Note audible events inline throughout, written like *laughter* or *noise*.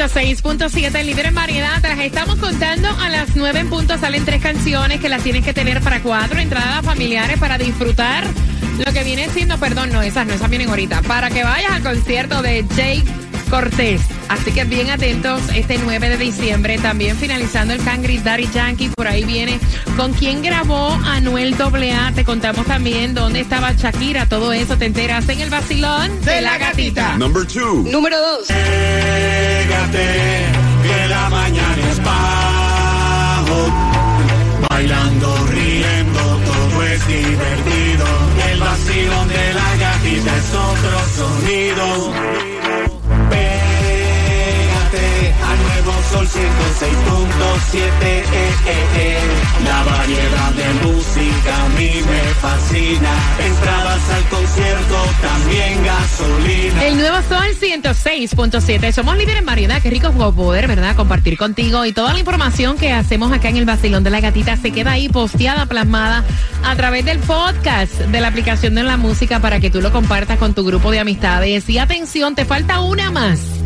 106.7, el líder en variedad. Te las estamos contando a las 9 en punto. Salen tres canciones que las tienes que tener para cuatro entradas familiares para disfrutar lo que viene siendo, perdón, no, esas no, esas vienen ahorita. Para que vayas al concierto de Jake Cortés. Así que bien atentos este 9 de diciembre. También finalizando el Cangri Daddy Yankee. Por ahí viene con quién grabó Anuel AA. Te contamos también dónde estaba Shakira. Todo eso te enteras en el vacilón de la gatita. Number two. Número 2. Que la mañana es bajo. Bailando, riendo, todo es divertido. El vacilón de la gatita es otro sonido. Pégate al nuevo sol 106.7. Eh, eh, eh. Sol 106.7. Somos líderes en variedad. Qué rico poder, ¿verdad? Compartir contigo. Y toda la información que hacemos acá en el Vacilón de la Gatita se queda ahí posteada, plasmada a través del podcast de la aplicación de la música para que tú lo compartas con tu grupo de amistades. Y atención, te falta una más.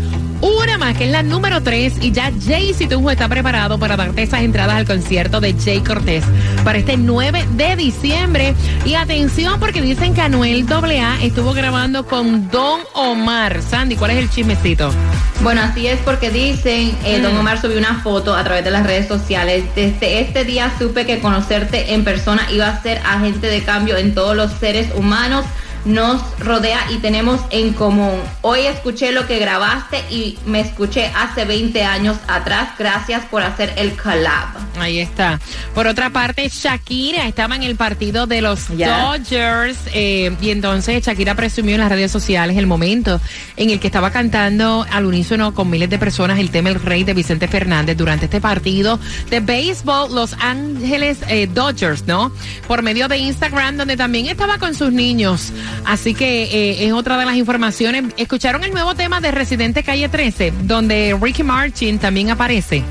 Una más, que es la número 3. Y ya Jay Tunjo está preparado para darte esas entradas al concierto de Jay Cortés para este 9 de diciembre. Y atención, porque dicen que Anuel AA estuvo grabando con Don Omar. Sandy, ¿cuál es el chismecito? Bueno, así es porque dicen, eh, Don Omar subió una foto a través de las redes sociales. Desde este día supe que conocerte en persona iba a ser agente de cambio en todos los seres humanos nos rodea y tenemos en común. Hoy escuché lo que grabaste y me escuché hace 20 años atrás. Gracias por hacer el collab. Ahí está. Por otra parte, Shakira estaba en el partido de los Dodgers eh, y entonces Shakira presumió en las redes sociales el momento en el que estaba cantando al unísono con miles de personas el tema El Rey de Vicente Fernández durante este partido de béisbol Los Ángeles eh, Dodgers, ¿no? Por medio de Instagram, donde también estaba con sus niños. Así que eh, es otra de las informaciones. ¿Escucharon el nuevo tema de Residente Calle 13, donde Ricky Martin también aparece?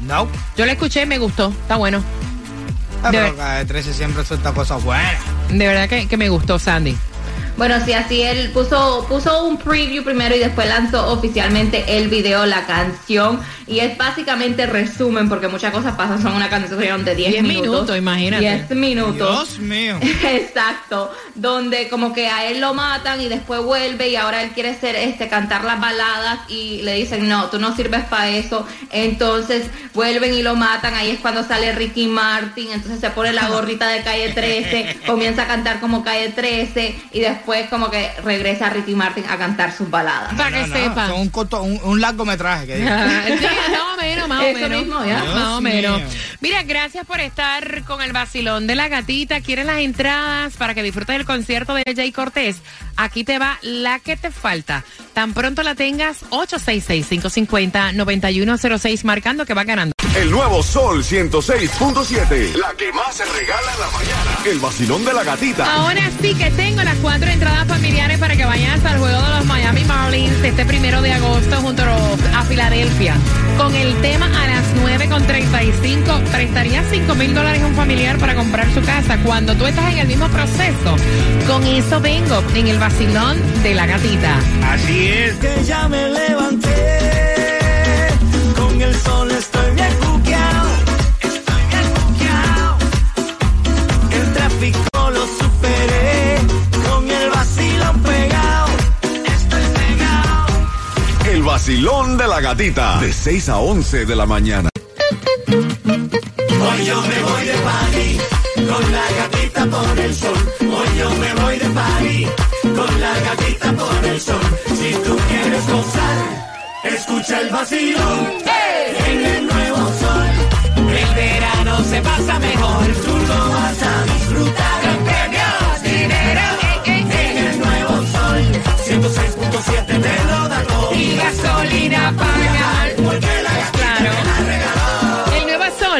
No. Yo lo escuché me gustó. Está bueno. Ah, De pero Calle 13 siempre suelta cosas buenas. De verdad que, que me gustó, Sandy. Bueno, sí, así él puso, puso un preview primero y después lanzó oficialmente el video, la canción. Y es básicamente resumen, porque muchas cosas pasan, son una canción de 10 10 minutos. minutos, imagínate. 10 minutos. Dios mío. *laughs* Exacto, donde como que a él lo matan y después vuelve y ahora él quiere ser este cantar las baladas y le dicen no, tú no sirves para eso, entonces vuelven y lo matan, ahí es cuando sale Ricky Martin, entonces se pone la gorrita de calle 13, *laughs* comienza a cantar como calle 13 y después como que regresa Ricky Martin a cantar sus baladas. Para que No, no, sepa. Son un, corto, un, un largometraje que digo. Sí, más o menos, más o Eso menos. mismo, ya. Más o Dios menos. mío. Mira, gracias por estar con el vacilón de la gatita. ¿Quieres las entradas para que disfrutes del concierto de Jay Cortés? Aquí te va la que te falta. Tan pronto la tengas, 866-550-9106, marcando que va ganando. El nuevo Sol 106.7. La que más se regala en la mañana. El vacilón de la gatita. Ahora sí que tengo las cuatro entradas familiares para que vayas al juego de los Miami Marlins este primero de agosto junto a Filadelfia. Con el tema a las 9.35, prestaría 5 mil dólares a un familiar para comprar su casa. Cuando tú estás en el mismo proceso, con eso vengo en el vacilón de la gatita. Así es. que ya me levanté. Con el sol estoy vacilón de la gatita. De 6 a 11 de la mañana. Hoy yo me voy de party con la gatita por el sol. Hoy yo me voy de party con la gatita por el sol. Si tú quieres gozar, escucha el vacilón. ¡Hey! En el nuevo sol, el verano se pasa mejor. Tú lo vas a disfrutar.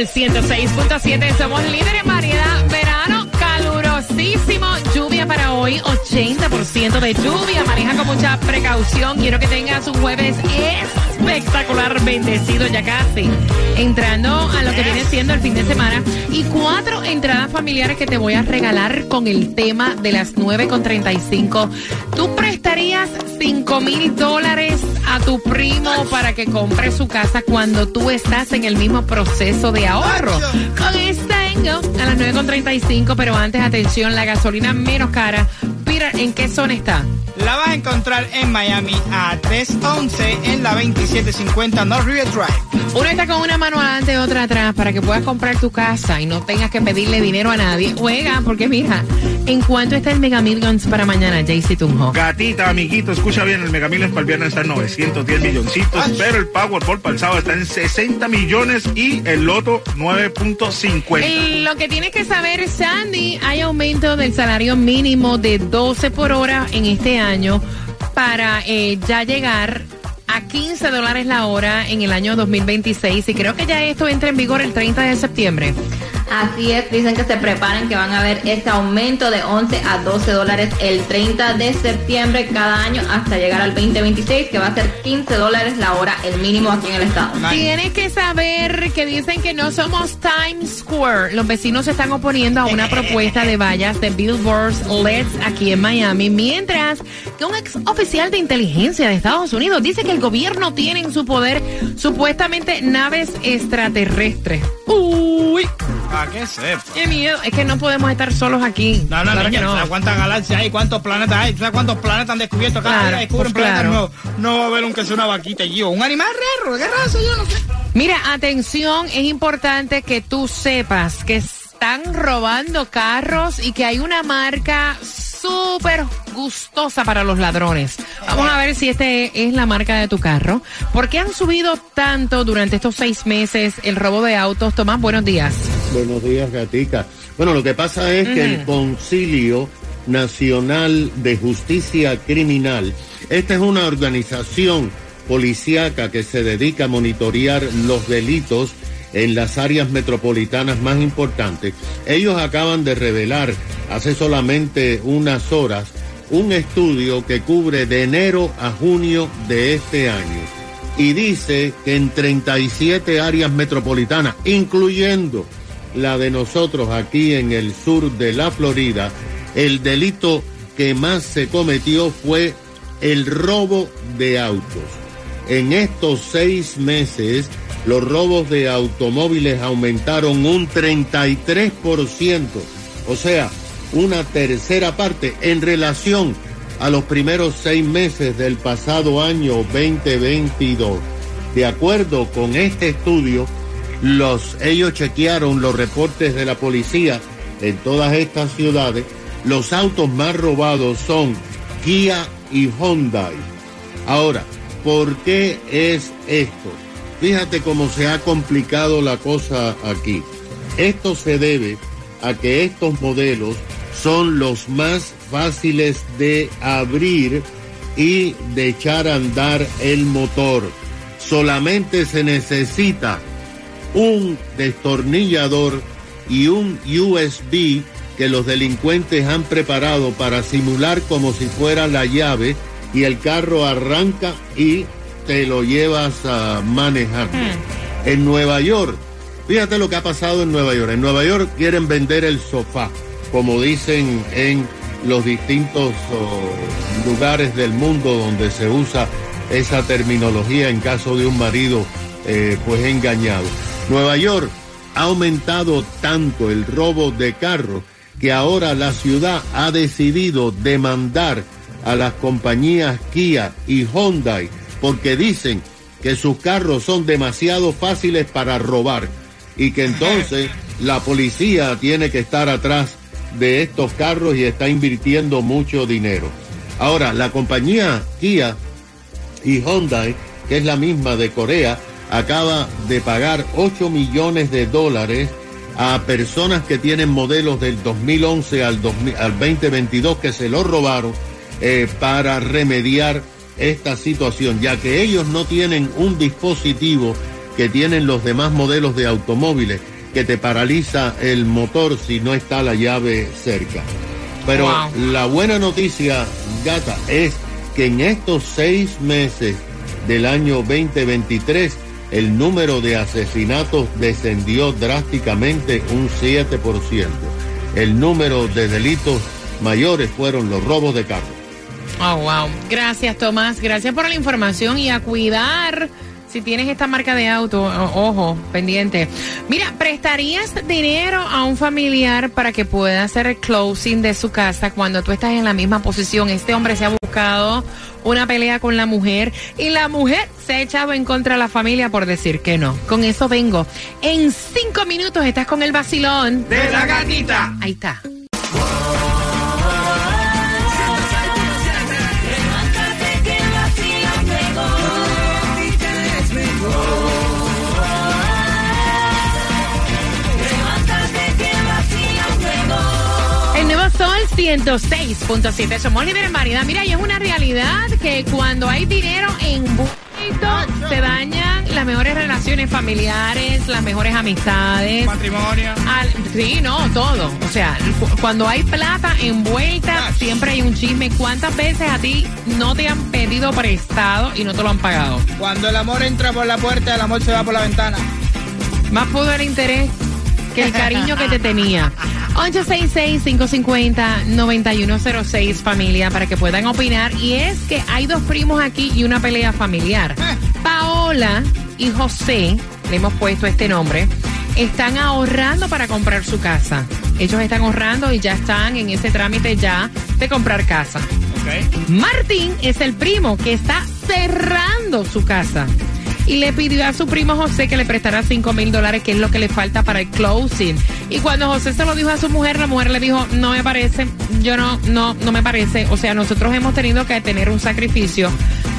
Sol 106.7. Somos líderes en variedad. Verano calurosísimo. Lluvia para hoy. 80% de lluvia. Maneja con mucha precaución. Quiero que tengas un jueves espectacular. Bendecido ya casi. Entrando a lo que viene siendo el fin de semana. Y cuatro entradas familiares que te voy a regalar con el tema de las 9.35. ¿Tú prestarías 5 mil dólares a tu primo para que compre su casa cuando tú estás en el mismo proceso de ahorro? Con esta a las 9.35, pero antes, atención, la gasolina menos cara. Peter, ¿en qué zona está? La vas a encontrar en Miami a 311 en la 2750 North River Drive. Uno está con una mano adelante y otra atrás para que puedas comprar tu casa y no tengas que pedirle dinero a nadie. Juega, porque mira, ¿en cuánto está el Mega Millions para mañana, Jaycee Tunjo? Gatita, amiguito, escucha bien, el Mega Millions para el viernes está en 910 milloncitos, pero el Powerball para el sábado está en 60 millones y el Loto 9.50. El- lo que tienes que saber, Sandy, hay aumento del salario mínimo de 12 por hora en este año para eh, ya llegar a 15 dólares la hora en el año 2026 y creo que ya esto entra en vigor el 30 de septiembre. Así es, dicen que se preparen que van a ver este aumento de 11 a 12 dólares el 30 de septiembre cada año hasta llegar al 2026, que va a ser 15 dólares la hora el mínimo aquí en el estado. Tienes que saber que dicen que no somos Times Square. Los vecinos se están oponiendo a una propuesta de vallas de Billboards LEDs aquí en Miami, mientras que un ex oficial de inteligencia de Estados Unidos dice que el gobierno tiene en su poder supuestamente naves extraterrestres. Uy, ¿Para qué sepa? qué miedo. Es que no podemos estar solos aquí. No, no, claro niña, que no. ¿sabes cuántas galaxias hay? ¿Cuántos planetas hay? ¿Sabes cuántos planetas han descubierto? Cada Claro, día descubren pues planetas claro. nuevos. No va a haber aunque sea una vaquita allí o un animal raro. ¿Qué raza? Yo no sé. Mira, atención, es importante que tú sepas que están robando carros y que hay una marca súper gustosa para los ladrones. Vamos a ver si este es la marca de tu carro. ¿Por qué han subido tanto durante estos seis meses el robo de autos? Tomás, buenos días. Buenos días, Gatica. Bueno, lo que pasa es que el Concilio Nacional de Justicia Criminal, esta es una organización policíaca que se dedica a monitorear los delitos en las áreas metropolitanas más importantes. Ellos acaban de revelar hace solamente unas horas un estudio que cubre de enero a junio de este año y dice que en 37 áreas metropolitanas, incluyendo la de nosotros aquí en el sur de la Florida, el delito que más se cometió fue el robo de autos. En estos seis meses, los robos de automóviles aumentaron un 33%, o sea, una tercera parte en relación a los primeros seis meses del pasado año 2022. De acuerdo con este estudio, los, ellos chequearon los reportes de la policía en todas estas ciudades. Los autos más robados son Kia y Hyundai. Ahora, ¿por qué es esto? Fíjate cómo se ha complicado la cosa aquí. Esto se debe a que estos modelos son los más fáciles de abrir y de echar a andar el motor. Solamente se necesita un destornillador y un USB que los delincuentes han preparado para simular como si fuera la llave y el carro arranca y te lo llevas a manejar. En Nueva York, fíjate lo que ha pasado en Nueva York. En Nueva York quieren vender el sofá, como dicen en los distintos oh, lugares del mundo donde se usa esa terminología en caso de un marido eh, pues engañado. Nueva York ha aumentado tanto el robo de carros que ahora la ciudad ha decidido demandar a las compañías Kia y Hyundai porque dicen que sus carros son demasiado fáciles para robar y que entonces *laughs* la policía tiene que estar atrás de estos carros y está invirtiendo mucho dinero. Ahora, la compañía Kia y Hyundai que es la misma de Corea, acaba de pagar 8 millones de dólares a personas que tienen modelos del 2011 al, 2000 al 2022 que se lo robaron eh, para remediar esta situación, ya que ellos no tienen un dispositivo que tienen los demás modelos de automóviles que te paraliza el motor si no está la llave cerca. Pero Wow. la buena noticia, gata, es que en estos seis meses del año 2023 el número de asesinatos descendió drásticamente un 7%. El número de delitos mayores fueron los robos de carro. Oh, wow. Gracias, Tomás. Gracias por la información y a cuidar. Si tienes esta marca de auto, ojo, pendiente. Mira, ¿prestarías dinero a un familiar para que pueda hacer el closing de su casa cuando tú estás en la misma posición? Este hombre se ha buscado una pelea con la mujer y la mujer se ha echado en contra de la familia por decir que no. Con eso vengo. En cinco minutos estás con el vacilón. De la gatita. Ahí está. 106.7. Somos líderes en variedad. Mira, y es una realidad que cuando hay dinero envuelto, se dañan las mejores relaciones familiares, las mejores amistades. Matrimonio. Al- sí, no, todo. O sea, cu- cuando hay plata envuelta, siempre hay un chisme. ¿Cuántas veces a ti no te han pedido prestado y no te lo han pagado? Cuando el amor entra por la puerta, el amor se va por la ventana. Más pudo el interés que el cariño que te tenía. *laughs* 866-550-9106 familia para que puedan opinar. Y es que hay dos primos aquí y una pelea familiar. Paola y José, le hemos puesto este nombre, están ahorrando para comprar su casa. Ellos están ahorrando y ya están en ese trámite ya de comprar casa. Ok. Martín es el primo que está cerrando su casa y le pidió a su primo José que le prestara 5 mil dólares, que es lo que le falta para el closing. Y cuando José se lo dijo a su mujer, la mujer le dijo, no me parece, yo no, no, no me parece. O sea, nosotros hemos tenido que tener un sacrificio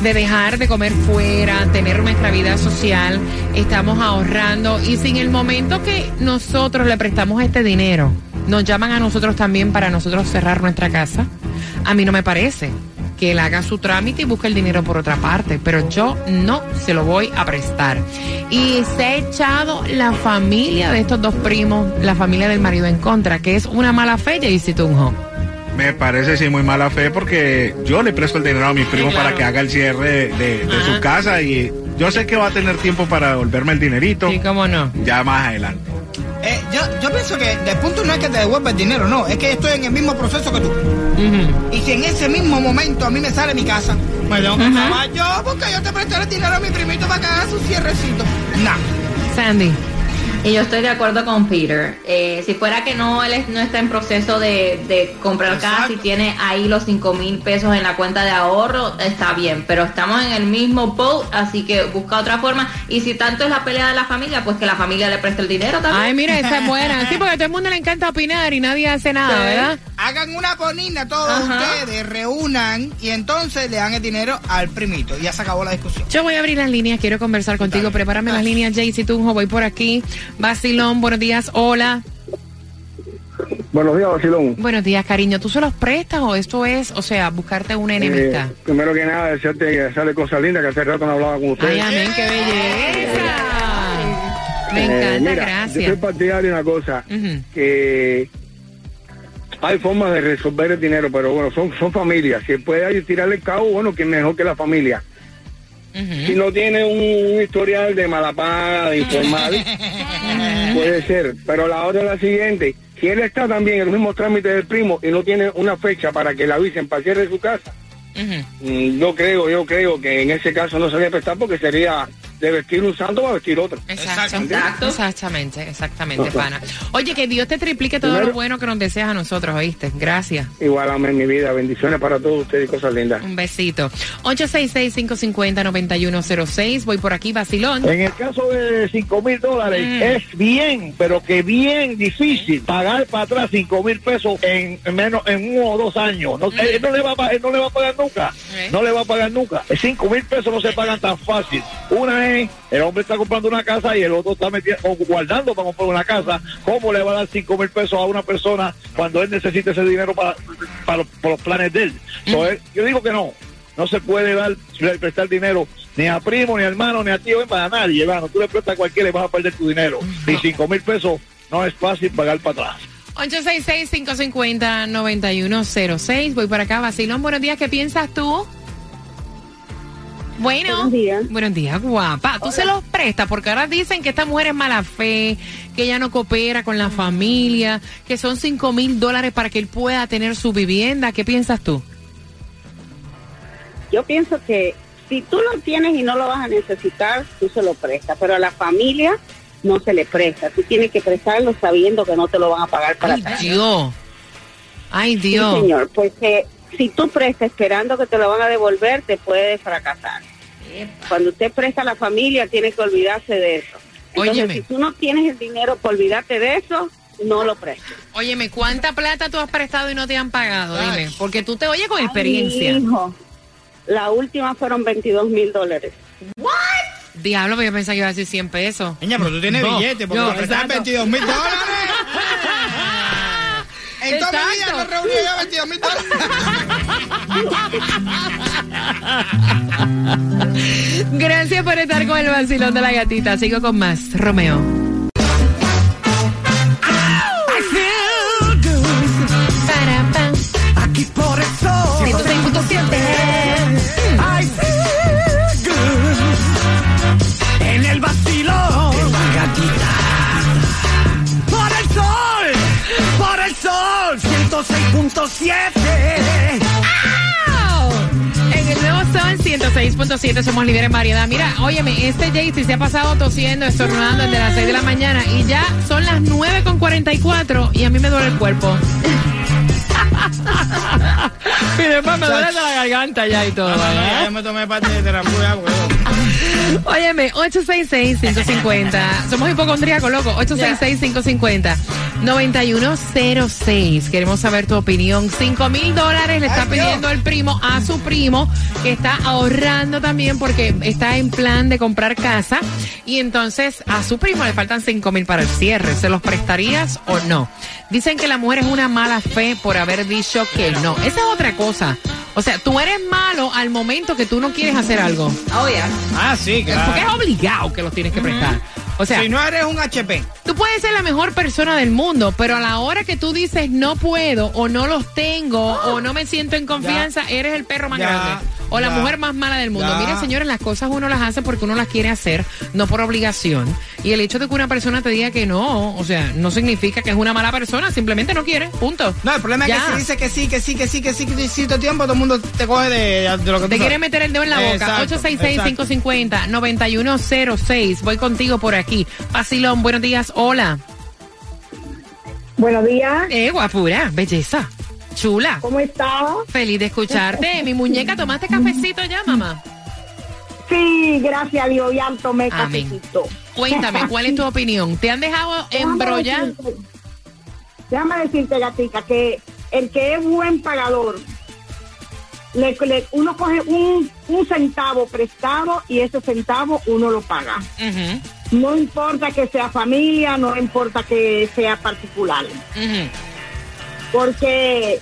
de dejar de comer fuera, tener nuestra vida social, estamos ahorrando y sin el momento que nosotros le prestamos este dinero, nos llaman a nosotros también para nosotros cerrar nuestra casa. A mí no me parece que él haga su trámite y busque el dinero por otra parte, pero yo no se lo voy a prestar. Y se ha echado la familia de estos dos primos, la familia del marido en contra, que es una mala fe, Jaycee Tunjo. Me parece sí muy mala fe porque yo le presto el dinero a mis primos claro. para que haga el cierre de, de su casa y yo sé que va a tener tiempo para devolverme el dinerito Sí, cómo no. ya más adelante. Eh, yo, yo pienso que el punto no es que te devuelva el dinero, no. Es que estoy en el mismo proceso que tú. Y si en ese mismo momento a mí me sale mi casa, me tengo que llamar yo porque yo te presté el dinero a mi primito para que haga su cierrecito. Nah. Sandy. Y yo estoy de acuerdo con Peter. Eh, si fuera que no, él es- no está en proceso de, de comprar casa y tiene ahí los 5 mil pesos en la cuenta de ahorro, está bien. Pero estamos en el mismo boat, así que busca otra forma. Y si tanto es la pelea de la familia, pues que la familia le preste el dinero también. Ay, mira, esa es buena. *laughs* Sí, porque a todo el mundo le encanta opinar y nadie hace nada, Sí. ¿verdad? Hagan una ponina todos Ajá. ustedes, reúnan y entonces le dan el dinero al primito. Y ya se acabó la discusión. Yo voy a abrir las líneas, quiero conversar contigo. Prepárame las líneas, Jaycee Tunjo, voy por aquí. Basilón, buenos días, hola. Buenos días, Basilón. Buenos días, cariño. ¿Tú se los prestas o esto es, o sea, buscarte una enemistad? Eh, primero que nada, desearte que sale cosas lindas, que hace rato no hablaba con usted. Ay, amén, qué belleza. Me Eh, encanta, mira, Yo gracias. soy partidario de una cosa, que hay formas de resolver el dinero, pero bueno, son, son familias. Si puede ahí tirarle el cabo, bueno, que mejor que la familia. Si no tiene un, un historial de mala paga, de informal, *laughs* puede ser. Pero la otra es la siguiente. Si él está también en los mismos trámites del primo y no tiene una fecha para que le avisen para cierre su casa, Ujú. Mm, Yo creo, yo creo que en ese caso no se debe prestar porque sería de vestir un santo para vestir otro. Exacto. Exacto. Exactamente, exactamente, pana. Oye, que Dios te triplique todo lo bueno que nos deseas a nosotros, ¿oíste? Gracias. Igual, amén, mi vida. Bendiciones para todos ustedes y cosas lindas. Un besito. 866-550-9106. Voy por aquí, Basilón. En el caso de 5 mil dólares, Mm. es bien, pero que bien difícil pagar para atrás 5 mil pesos en en menos en uno o dos años. No, él, no le va él no le va a pagar nunca. Eh. No le va a pagar nunca. 5 mil pesos no se pagan tan fácil. Una es, el hombre está comprando una casa y el otro está metiendo, o guardando para comprar una casa. ¿Cómo le va a dar 5 mil pesos a una persona cuando él necesita ese dinero para, para, los- para los planes de él? So, él- Yo digo que no. No se puede dar, prestar dinero ni a primo, ni a hermano, ni a tío, para nadie, hermano. Tú le prestas a cualquiera y vas a perder tu dinero. Y cinco mil pesos no es fácil pagar para atrás. 866-550-9106. Voy para acá, Basilón. Buenos días, ¿qué piensas tú? Bueno, Buenos días. buenos días, guapa. Tú se los prestas porque ahora dicen que esta mujer es mala fe, que ella no coopera con la familia, que son 5 mil dólares para que él pueda tener su vivienda. ¿Qué piensas tú? Yo pienso que si tú lo tienes y no lo vas a necesitar, tú se lo prestas, pero a la familia no se le presta. Tú tienes que prestarlo sabiendo que no te lo van a pagar para Ay, atrás. Dios. Ay, Sí, Dios. señor, porque si tú prestas esperando que te lo van a devolver, te puede fracasar. Cuando usted presta a la familia, tiene que olvidarse de eso. Entonces, Óyeme. si tú no tienes el dinero para olvidarte de eso, no lo prestes. Óyeme, ¿cuánta plata tú has prestado y no te han pagado? Dime, porque tú te oyes con Ay, experiencia. hijo, la última fueron 22 mil dólares. Diablo, pero yo pensaba que iba a decir 100 pesos. Niña, pero tú tienes No, billete, porque no, te prestas exacto. 22 mil dólares. En toda mi vida no reuní yo 22 mil dólares. *laughs* Gracias por estar con el vacilón de la gatita. Sigo con más. Romeo. 106.7 somos líderes en variedad. Mira, óyeme, este Jaycee se ha pasado tosiendo, estornudando desde las 6 de la mañana y ya son las 9.44 y a mí me duele el cuerpo. *laughs* y después me duele la garganta ya y todo. No, no, no, ¿verdad? ya yo me tomé parte de terapia. *laughs* Óyeme, 866-550. Somos hipocondríacos, loco. 866-550-9106. Queremos saber tu opinión. 5 mil dólares le está pidiendo el primo a su primo, que está ahorrando también porque está en plan de comprar casa. Y entonces a su primo le faltan 5 mil para el cierre. ¿Se los prestarías o no? Dicen que la mujer es una mala fe por haber dicho que no. Esa es otra cosa. O sea, tú eres malo al momento que tú no quieres hacer algo. Oh, yeah. Ah, sí, Porque es claro. obligado que los tienes que prestar. O sea, Si no eres un HP. tú puedes ser la mejor persona del mundo, pero a la hora que tú dices no puedo o no los tengo o no me siento en confianza, eres el perro más Ya, grande o la ya, mujer más mala del mundo. Miren, señores, las cosas uno las hace porque uno las quiere hacer, no por obligación. Y el hecho de que una persona te diga que no, o sea, no significa que es una mala persona, simplemente no quiere, punto. No, el problema es que si dice que sí, que sí, que sí, que sí, que sí, todo tiempo todo el mundo te coge de, de lo que tú Te sabes. quiere meter el dedo en la boca. Exacto, 866-550-9106. Voy contigo por aquí. Pasilón, buenos días. Hola. Buenos días, Eh, guapura, belleza. Chula. ¿cómo está? Feliz de escucharte. *laughs* Mi muñeca, ¿tomaste cafecito ya, mamá? Sí, gracias a Dios, ya tomé Amén. cafecito. Cuéntame, ¿cuál es tu *laughs* opinión? ¿Te han dejado embrollar? Déjame decirte, déjame decirte, gatica, que el que es buen pagador, le- le- uno coge un, un centavo prestado y ese centavo uno lo paga. No importa que sea familia, no importa que sea particular. Porque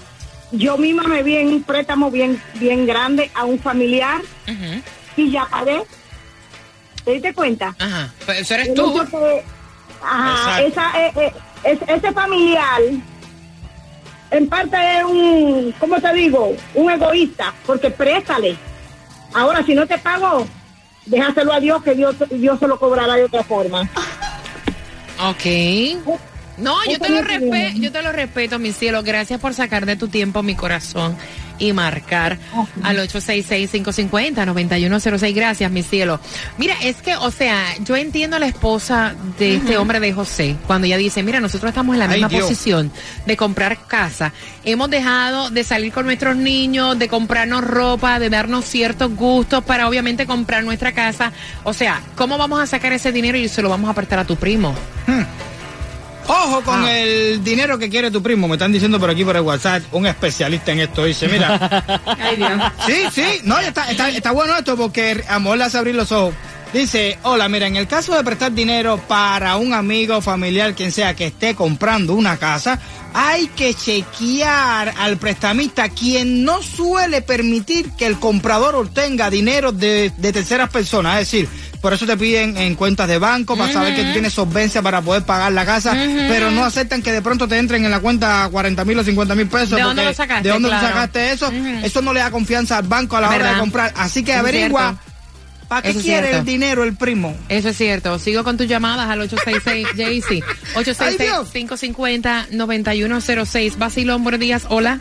yo misma me vi en un préstamo bien, bien grande a un familiar y ya pagué. ¿Te diste cuenta? Ajá. Pues eso eres El tú. que, ajá, esa, eh, eh, es- ese familiar, en parte es un, ¿cómo te digo? Un egoísta, porque préstale. Ahora, si no te pago, déjaselo a Dios, que Dios, Dios se lo cobrará de otra forma. Ok. No, yo te lo respeto, yo te lo respeto, mi cielo. Gracias por sacar de tu tiempo mi corazón y marcar al 866-550-9106. Gracias, mi cielo. Mira, es que, o sea, yo entiendo a la esposa de este hombre de José cuando ella dice, mira, nosotros estamos en la misma posición de comprar casa. Hemos dejado de salir con nuestros niños, de comprarnos ropa, de darnos ciertos gustos para obviamente comprar nuestra casa. O sea, ¿cómo vamos a sacar ese dinero y se lo vamos a prestar a tu primo? Ojo con el dinero que quiere tu primo. Me están diciendo por aquí por el WhatsApp, un especialista en esto dice, mira. *laughs* Ay, Dios. Sí, sí, no, está, está, está bueno esto porque amor le hace abrir los ojos. Dice, hola, mira, en el caso de prestar dinero para un amigo, familiar, quien sea que esté comprando una casa, hay que chequear al prestamista, quien no suele permitir que el comprador obtenga dinero de, de terceras personas. Es decir, por eso te piden en cuentas de banco para saber que tú tienes solvencia para poder pagar la casa, pero no aceptan que de pronto te entren en la cuenta 40 mil o 50 mil pesos. ¿De dónde lo sacaste? ¿De dónde sacaste eso? Eso no le da confianza al banco a la hora de comprar. Así que es averigua. cierto. ¿Para qué Eso quiere el dinero el primo? Eso es cierto. Sigo con tus llamadas al 866 *laughs* JC. Ay, Dios. 866-550-9106. Basilón, buenos días. Hola.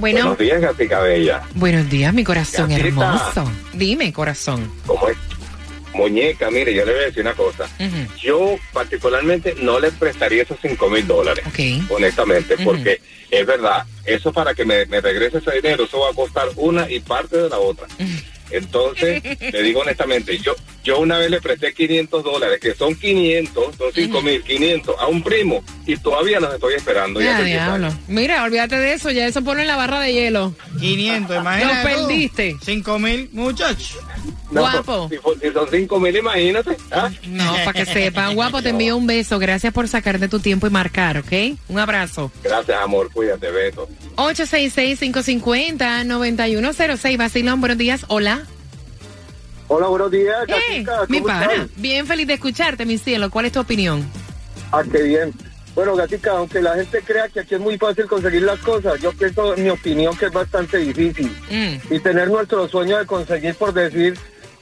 Bueno, Buenos días, Gatica Bella. buenos días, mi corazón Gatita. hermoso. Dime, corazón. ¿Cómo es? Muñeca, mire, yo le voy a decir una cosa. Yo particularmente no le prestaría esos cinco mil dólares, Ok. honestamente, porque es verdad, eso para que me, me regrese ese dinero, eso va a costar una y parte de la otra. Entonces, le digo honestamente, yo yo una vez le presté 500 dólares, que son 500, son 5 mil 500 a un primo, y todavía los estoy esperando. Ya, hace 10 diablo. años. Mira, olvídate de eso. Ya eso pone en la barra de hielo. 500, imagínate. Lo perdiste. 5 mil, muchachos. No, Guapo. Si, si son 5 mil, imagínate. ¿ah? No, para que sepan. *laughs* Guapo, te envío un beso. Gracias por sacar de tu tiempo y marcar, ¿ok? Un abrazo. Gracias, amor, cuídate, beso. 866-550-9106. Basilón, buenos días. Hola. Hola, buenos días, Eh, Gatica. mi ¿cómo pana. están? Bien feliz de escucharte, mi cielo. ¿Cuál es tu opinión? Ah, qué bien. Bueno, Gatica, aunque la gente crea que aquí es muy fácil conseguir las cosas, yo pienso, en mi opinión, que es bastante difícil. Mm. Y tener nuestro sueño de conseguir, por decir,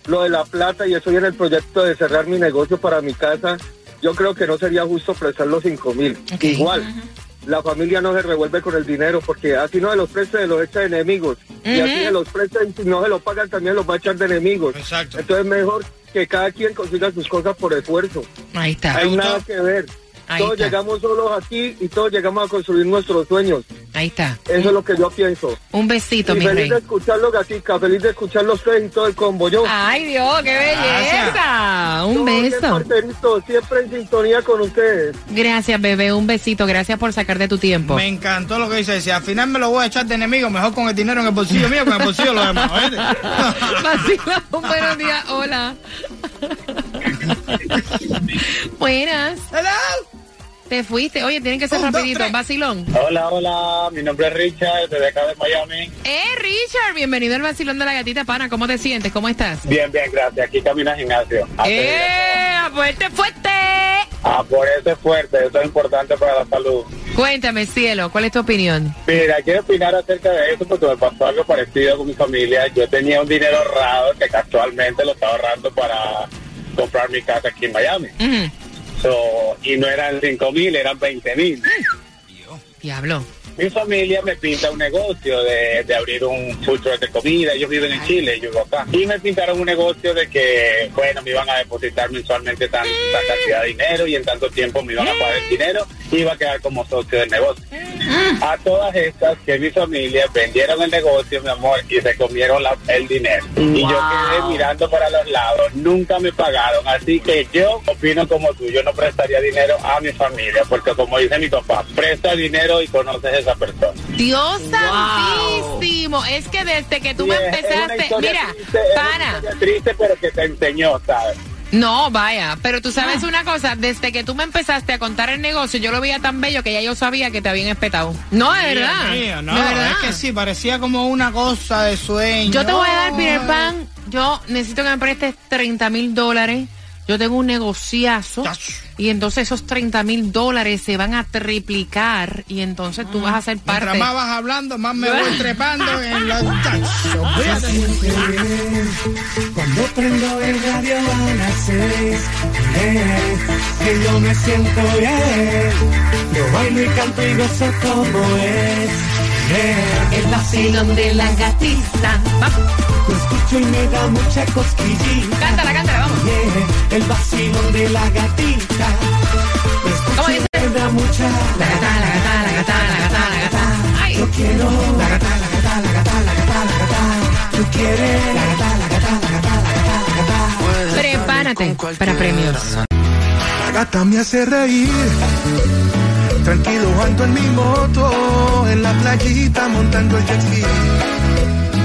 lo de la plata, y estoy en el proyecto de cerrar mi negocio para mi casa, yo creo que no sería justo prestar los cinco mil. Igual, la familia no se revuelve con el dinero, porque así no se los presta, se los echa de enemigos. Y así se los presta y si no se lo pagan, también los va a echar de enemigos. Exacto. Entonces, mejor que cada quien consiga sus cosas por esfuerzo. Ahí está. Hay nada que ver. Ahí todos está. llegamos solos aquí y todos llegamos a construir nuestros sueños. Ahí está. Eso es lo que yo pienso. Un besito, y mi feliz rey. de escucharlo, Gatica. Feliz de escucharlo ustedes y todo el combo. Yo. Ay, Dios, qué belleza. Un todos bien beso. parceritos, siempre en sintonía con ustedes. Gracias, bebé. Un besito. Gracias por sacar de tu tiempo. Me encantó lo que dice. Si al final me lo voy a echar de enemigo, mejor con el dinero en el bolsillo mío, con el bolsillo lo demás. *laughs* Vacilón, buenos días. Hola. *laughs* Buenas. Hello. Te fuiste. Oye, tienen que ser Un, dos, rapidito. tres. Vacilón. Hola, hola, mi nombre es Richard, desde acá de Miami. Eh, Richard, bienvenido al vacilón de la gatita pana. ¿Cómo te sientes? ¿Cómo estás? Bien, bien, gracias. Aquí camino al gimnasio. A. ¡Eh! ¡Fuerte, fuerte! A por ese fuerte, eso es importante para la salud. Cuéntame, cielo, ¿cuál es tu opinión? Mira, quiero opinar acerca de eso porque me pasó algo parecido con mi familia. Yo tenía un dinero ahorrado que casualmente lo estaba ahorrando para comprar mi casa aquí en Miami. So, y no eran 5 mil, eran 20 mil. Diablo. Mi familia me pinta un negocio de, de abrir un food truck de comida. Ellos viven en Chile, yo vivo acá. Y me pintaron un negocio de que, bueno, me iban a depositar mensualmente tanta cantidad de dinero y en tanto tiempo me iban a pagar el dinero y iba a quedar como socio del negocio. A todas estas que mi familia vendieron el negocio, mi amor, y se comieron la- el dinero. Y yo quedé mirando para los lados, nunca me pagaron. Así que yo opino como tú, yo no prestaría dinero a mi familia, porque como dice mi papá, presta dinero y conoces esa persona. Dios santísimo. Es que desde que tú me Sí, empezaste. Mira, triste, es una pana. historia triste, pero que te enseñó, ¿sabes? No, vaya, pero tú sabes una cosa, desde que tú me empezaste a contar el negocio, yo lo veía tan bello que ya yo sabía que te habían espetado. No, es Dios verdad. mío, no, de verdad. es que sí, parecía como una cosa de sueño. Yo te voy a dar. Peter Pan, yo necesito que me prestes 30 mil dólares yo tengo un negociazo y entonces esos 30 mil dólares se van a triplicar y entonces tú vas a ser parte. Mientras más vas hablando, más me voy *laughs* trepando en fíjate. Cuando prendo el radio a las seis, que yo me siento bien. Yo bailo y canto y gozo como es. Eh. El vacilón de la gatita. Lo escucho y me da mucha cosquillita. Cántala, cántala, vamos. Yeah, el vacilón de la gatita. Lo escucho ¿Cómo y dice? me da mucha. La gata, la gata, la gata, la gata, la gata. Ay. Yo quiero la gata, la gata, la gata, la gata, la gata. Tú quieres la gata, la gata, la gata, la gata, la gata. Prepárate para premios. La gata me hace reír. Tranquilo ando en mi moto, en la playita montando el jet ski.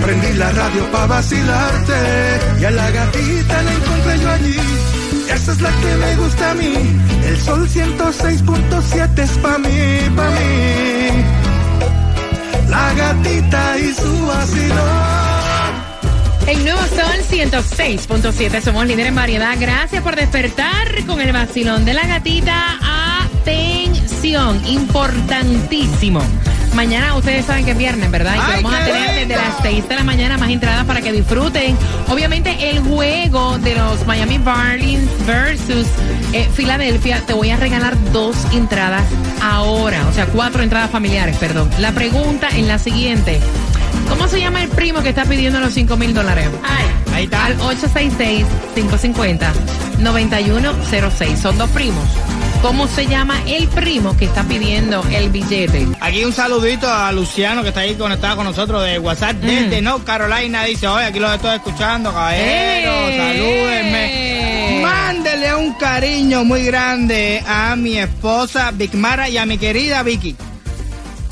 Prendí la radio para vacilarte y a la gatita la encontré yo allí. Esa es la que me gusta a mí. El sol 106.7 es pa' mí, pa' mí. La gatita y su vacilón. En Nuevo Sol 106.7 somos líderes en variedad. Gracias por despertar con el vacilón de la gatita. Atención, importantísimo. Mañana ustedes saben que es viernes, ¿verdad? Y que ¡Ay, vamos a tener desde las 6 de la mañana más entradas para que disfruten. Obviamente el juego de los Miami Marlins versus eh, Filadelfia, te voy a regalar dos entradas ahora, o sea, cuatro entradas familiares, perdón. La pregunta es la siguiente. ¿Cómo se llama el primo que está pidiendo los 5 mil dólares? Ahí está. Al 866-550-9106. Son dos primos. ¿Cómo se llama el primo que está pidiendo el billete? Aquí un saludito a Luciano que está ahí conectado con nosotros de WhatsApp desde North Carolina. Dice, oye, aquí los estoy escuchando, caballero, ¡Eh! salúdenme. Mándele un cariño muy grande a mi esposa Vic Mara y a mi querida Vicky.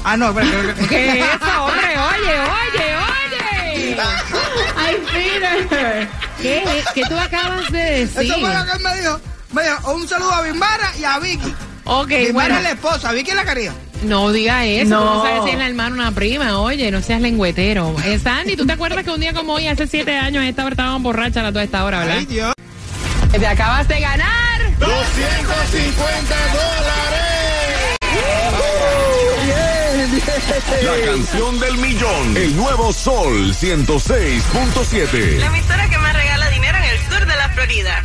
Ah, no, que- *laughs* ¿Qué es eso, hombre? Oye, oye, oye. *laughs* Ay, Peter. ¿Qué, ¿Qué tú acabas de decir? Eso fue lo que él me dijo. Me dijo, un saludo a Bimbara y a Vicky. Ok, Bimbara bueno. es la esposa, Vicky es la querida. No diga eso, No. tú no sabes si es la hermana o una prima, oye, no seas lengüetero. Eh, Sandy, ¿tú te acuerdas que un día como hoy, hace siete años, esta hora estábamos borrachas a toda esta hora, verdad? Ay, Dios. Te acabas de ganar. 250 dólares. La canción del millón. El nuevo Sol 106.7. La emisora que más regala dinero en el sur de la Florida.